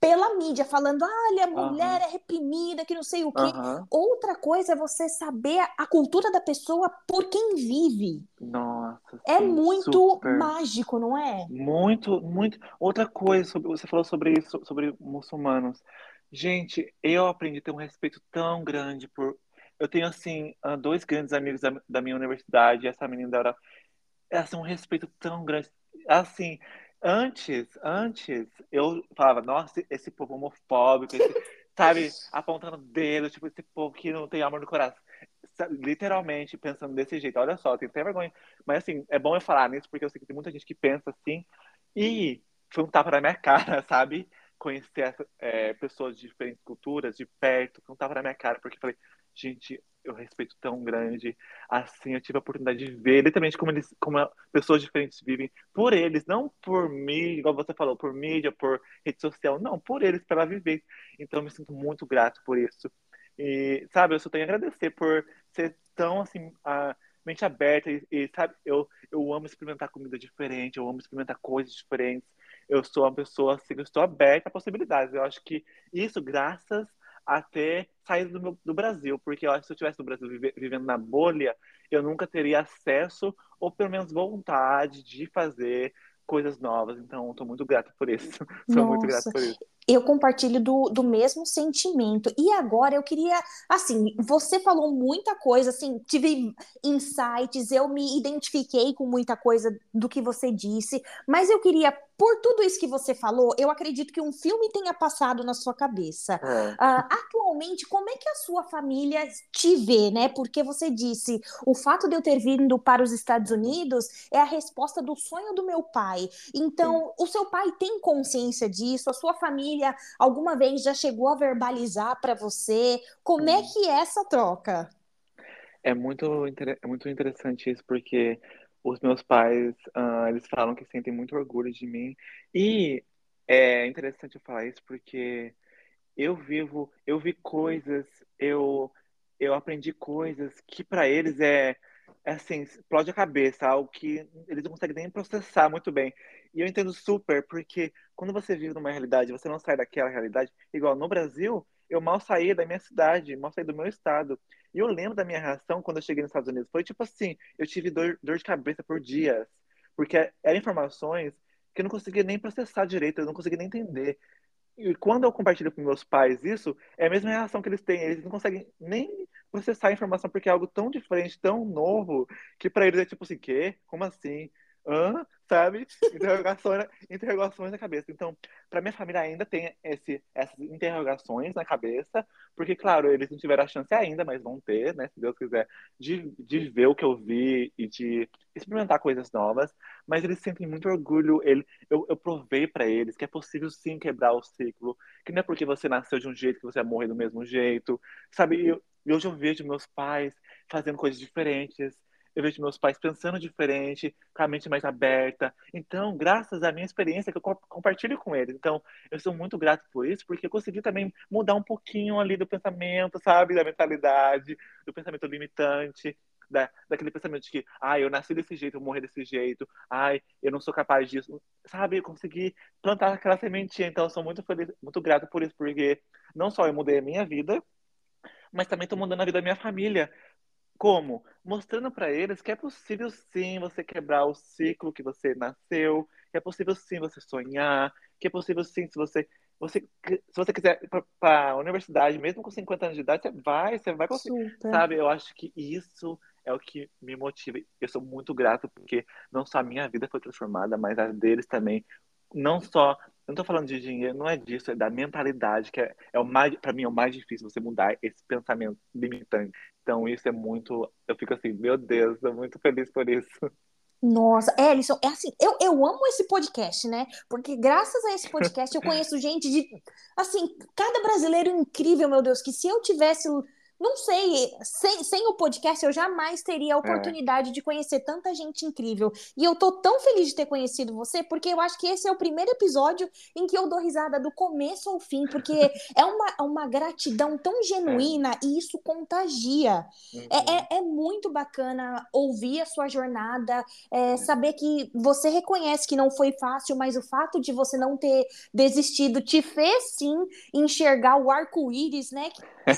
A: pela mídia, falando, olha, a mulher uhum. é reprimida, que não sei o quê. Uhum. Outra coisa é você saber a cultura da pessoa por quem vive.
B: Nossa.
A: É sim, muito super. mágico, não é?
B: Muito, muito. Outra coisa, sobre, você falou sobre isso, sobre muçulmanos. Gente, eu aprendi a ter um respeito tão grande por. Eu tenho, assim, ah, dois grandes amigos da, da minha universidade, essa menina da Europa. É assim, um respeito tão grande. Assim, Antes, antes, eu falava, nossa, esse povo homofóbico, esse, *laughs* sabe, apontando dedo, tipo, esse povo que não tem amor no coração. Literalmente pensando desse jeito. Olha só, tenho até vergonha. Mas assim, é bom eu falar nisso, porque eu sei que tem muita gente que pensa assim. E foi um tapa na minha *laughs* cara, sabe? Conhecer é, pessoas de diferentes culturas de perto, foi um tapa na minha cara, porque eu falei, gente, eu respeito tão grande. Assim, eu tive a oportunidade de ver literalmente como eles, como pessoas diferentes vivem por eles, não por mim, igual você falou, por mídia, por rede social, não, por eles, para viver. Então, eu me sinto muito grato por isso. E, sabe, eu só tenho a agradecer por ser tão, assim, a mente aberta e, e, sabe, eu, eu amo experimentar comida diferente, eu amo experimentar coisas diferentes. Eu sou uma pessoa, assim, eu estou aberta a possibilidades. Eu acho que isso, graças até sair do, meu, do Brasil, porque eu acho que se eu estivesse no Brasil vive, vivendo na bolha, eu nunca teria acesso ou pelo menos vontade de fazer coisas novas. Então, estou muito grato por isso. *laughs* Sou muito grato por isso
A: eu compartilho do, do mesmo sentimento. E agora eu queria, assim, você falou muita coisa, assim, tive insights, eu me identifiquei com muita coisa do que você disse, mas eu queria por tudo isso que você falou, eu acredito que um filme tenha passado na sua cabeça. É. Uh, atualmente, como é que a sua família te vê, né? Porque você disse, o fato de eu ter vindo para os Estados Unidos é a resposta do sonho do meu pai. Então, Sim. o seu pai tem consciência disso? A sua família alguma vez já chegou a verbalizar para você? Como é que é essa troca?
B: É muito, é muito interessante isso, porque os meus pais, uh, eles falam que sentem muito orgulho de mim. E é interessante eu falar isso porque eu vivo, eu vi coisas, eu, eu aprendi coisas que para eles é assim, explode a cabeça, algo que eles não conseguem nem processar muito bem. E eu entendo super, porque quando você vive numa realidade, você não sai daquela realidade, igual no Brasil, eu mal saí da minha cidade, mal saí do meu estado. E eu lembro da minha reação quando eu cheguei nos Estados Unidos. Foi tipo assim, eu tive dor, dor de cabeça por dias. Porque eram informações que eu não conseguia nem processar direito, eu não conseguia nem entender. E quando eu compartilho com meus pais isso, é a mesma reação que eles têm. Eles não conseguem nem processar a informação porque é algo tão diferente, tão novo, que para eles é tipo assim, quê? Como assim? Hã? Sabe? Interrogações, interrogações na cabeça. Então, para minha família ainda tem esse, essas interrogações na cabeça, porque, claro, eles não tiveram a chance ainda, mas vão ter, né, se Deus quiser, de, de ver o que eu vi e de experimentar coisas novas. Mas eles sentem muito orgulho. Ele, eu, eu provei para eles que é possível sim quebrar o ciclo, que não é porque você nasceu de um jeito que você vai morrer do mesmo jeito, sabe? E hoje eu vejo meus pais fazendo coisas diferentes eu vejo meus pais pensando diferente, com a mente mais aberta. Então, graças à minha experiência que eu compartilho com eles. Então, eu sou muito grato por isso, porque eu consegui também mudar um pouquinho ali do pensamento, sabe? Da mentalidade, do pensamento limitante. Da, daquele pensamento de que, ai, eu nasci desse jeito, eu morri desse jeito, ai, eu não sou capaz disso, sabe? Eu consegui plantar aquela sementinha, então eu sou muito feliz, muito grato por isso, porque não só eu mudei a minha vida, mas também estou mudando a vida da minha família, como? Mostrando para eles que é possível sim você quebrar o ciclo que você nasceu, que é possível sim você sonhar, que é possível sim se você você, se você quiser ir para a universidade, mesmo com 50 anos de idade, você vai, você vai conseguir. Super. Sabe, eu acho que isso é o que me motiva. Eu sou muito grato porque não só a minha vida foi transformada, mas a deles também. Não só não tô falando de dinheiro, não é disso, é da mentalidade, que é, é o mais, para mim, é o mais difícil você mudar esse pensamento limitante. Então, isso é muito. Eu fico assim, meu Deus, tô muito feliz por isso.
A: Nossa, Ellison, é assim, eu, eu amo esse podcast, né? Porque graças a esse podcast eu conheço gente de. Assim, cada brasileiro incrível, meu Deus, que se eu tivesse não sei, sem, sem o podcast eu jamais teria a é. oportunidade é. de conhecer tanta gente incrível. E eu tô tão feliz de ter conhecido você, porque eu acho que esse é o primeiro episódio em que eu dou risada do começo ao fim, porque *laughs* é uma, é uma gratidão tão genuína é. e isso contagia. Uhum. É, é, é, muito bacana ouvir a sua jornada, é, saber que você reconhece que não foi fácil, mas o fato de você não ter desistido te fez sim enxergar o arco-íris, né?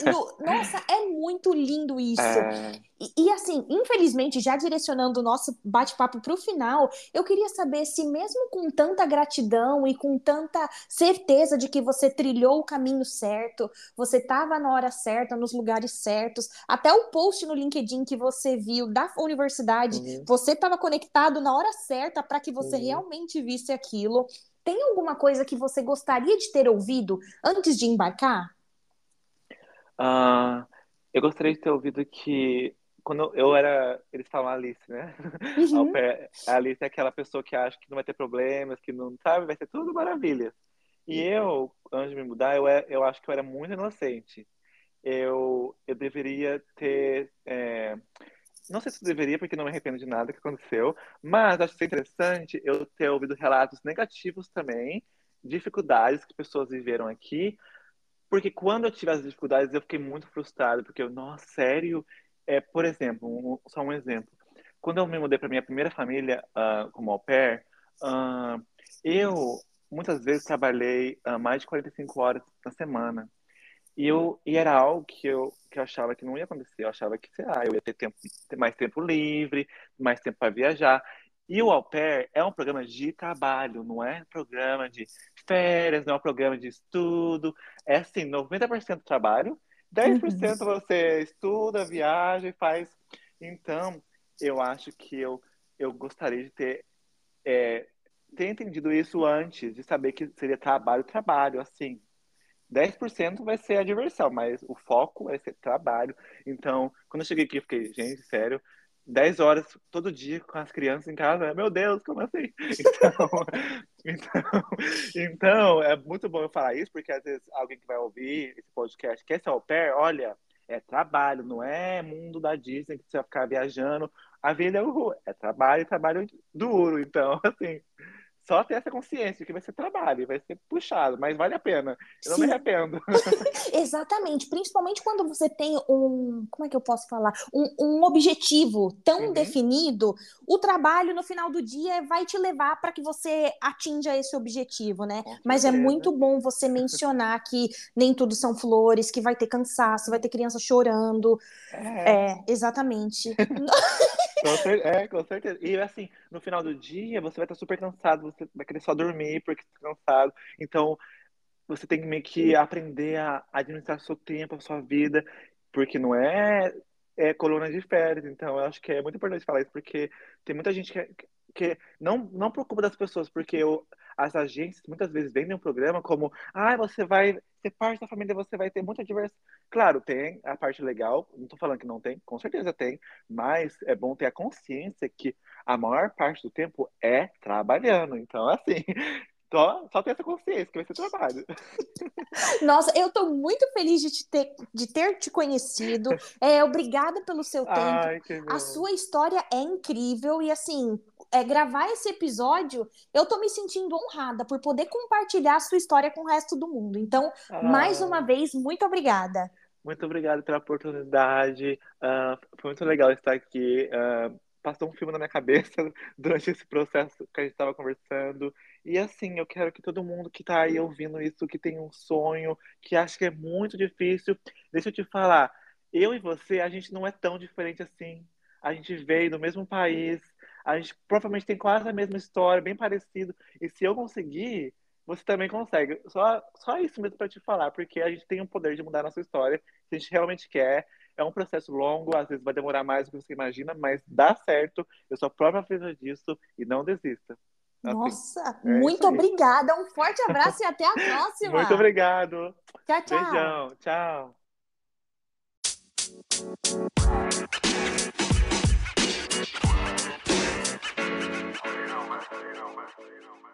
A: No, nossa, é muito lindo isso. É... E, e, assim, infelizmente, já direcionando o nosso bate-papo para o final, eu queria saber se, mesmo com tanta gratidão e com tanta certeza de que você trilhou o caminho certo, você estava na hora certa, nos lugares certos, até o post no LinkedIn que você viu da universidade, uhum. você estava conectado na hora certa para que você uhum. realmente visse aquilo. Tem alguma coisa que você gostaria de ter ouvido antes de embarcar?
B: Uh, eu gostaria de ter ouvido que quando eu era. Eles falam Alice, né? Uhum. A Alice é aquela pessoa que acha que não vai ter problemas, que não sabe, vai ser tudo maravilha. E eu, antes de me mudar, eu, eu acho que eu era muito inocente. eu, eu deveria ter. É, não sei se deveria, porque não me arrependo de nada que aconteceu, mas acho que é interessante eu ter ouvido relatos negativos também, dificuldades que pessoas viveram aqui, porque quando eu tive as dificuldades eu fiquei muito frustrado, porque eu, nossa, sério? É, por exemplo, um, só um exemplo. Quando eu me mudei para minha primeira família uh, como au pair, uh, eu muitas vezes trabalhei uh, mais de 45 horas na semana. E, eu, e era algo que eu, que eu achava que não ia acontecer. Eu achava que, sei lá, eu ia ter, tempo, ter mais tempo livre, mais tempo para viajar. E o Au Pair é um programa de trabalho, não é um programa de férias, não é um programa de estudo. É assim, 90% trabalho, 10% uhum. você estuda, viaja e faz. Então, eu acho que eu, eu gostaria de ter, é, ter entendido isso antes, de saber que seria trabalho, trabalho, assim. 10% vai ser a diversão, mas o foco vai ser trabalho. Então, quando eu cheguei aqui, eu fiquei, gente, sério, 10 horas todo dia com as crianças em casa, meu Deus, como assim? *laughs* Então, então, então, é muito bom eu falar isso, porque às vezes alguém que vai ouvir esse podcast quer ser au pair, olha, é trabalho, não é mundo da Disney que você vai ficar viajando. A vida é, é trabalho, trabalho duro. Então, *laughs* assim, só ter essa consciência que vai ser trabalho, vai ser puxado, mas vale a pena. Eu Sim. não me arrependo. *laughs*
A: Exatamente, principalmente quando você tem um, como é que eu posso falar, um, um objetivo tão uhum. definido, o trabalho no final do dia vai te levar para que você atinja esse objetivo, né? Mas é muito bom você mencionar que nem tudo são flores, que vai ter cansaço, vai ter criança chorando. É, é exatamente. *laughs*
B: Com certeza, é, com certeza. E assim, no final do dia, você vai estar super cansado, você vai querer só dormir porque está cansado. Então, você tem que meio que aprender a administrar seu tempo, a sua vida, porque não é, é coluna de férias. Então, eu acho que é muito importante falar isso, porque tem muita gente que, que não, não preocupa das pessoas, porque eu, as agências muitas vezes vendem um programa como, ah, você vai ser parte da família, você vai ter muita diversão. Claro, tem a parte legal, não estou falando que não tem, com certeza tem, mas é bom ter a consciência que a maior parte do tempo é trabalhando. Então, assim, *laughs* só, só ter essa consciência que vai ser trabalho. *laughs*
A: Nossa, eu estou muito feliz de, te ter, de ter te conhecido. É, obrigada pelo seu tempo. Ai, a sua história é incrível e assim, é, gravar esse episódio, eu tô me sentindo honrada por poder compartilhar a sua história com o resto do mundo. Então, ah, mais uma vez, muito obrigada.
B: Muito obrigado pela oportunidade. Uh, foi muito legal estar aqui. Uh, passou um filme na minha cabeça *laughs* durante esse processo que a gente estava conversando. E assim, eu quero que todo mundo que está aí ouvindo isso, que tem um sonho, que acha que é muito difícil, deixa eu te falar, eu e você, a gente não é tão diferente assim. A gente veio do mesmo país, a gente provavelmente tem quase a mesma história, bem parecido. E se eu conseguir, você também consegue. Só, só isso mesmo para te falar, porque a gente tem o poder de mudar a nossa história, se a gente realmente quer. É um processo longo, às vezes vai demorar mais do que você imagina, mas dá certo. Eu sou a própria presa disso e não desista.
A: Assim, Nossa, é muito obrigada. Um forte abraço e até a *laughs* próxima.
B: Muito obrigado.
A: Tchau, tchau.
B: Beijão. Tchau. you know, man.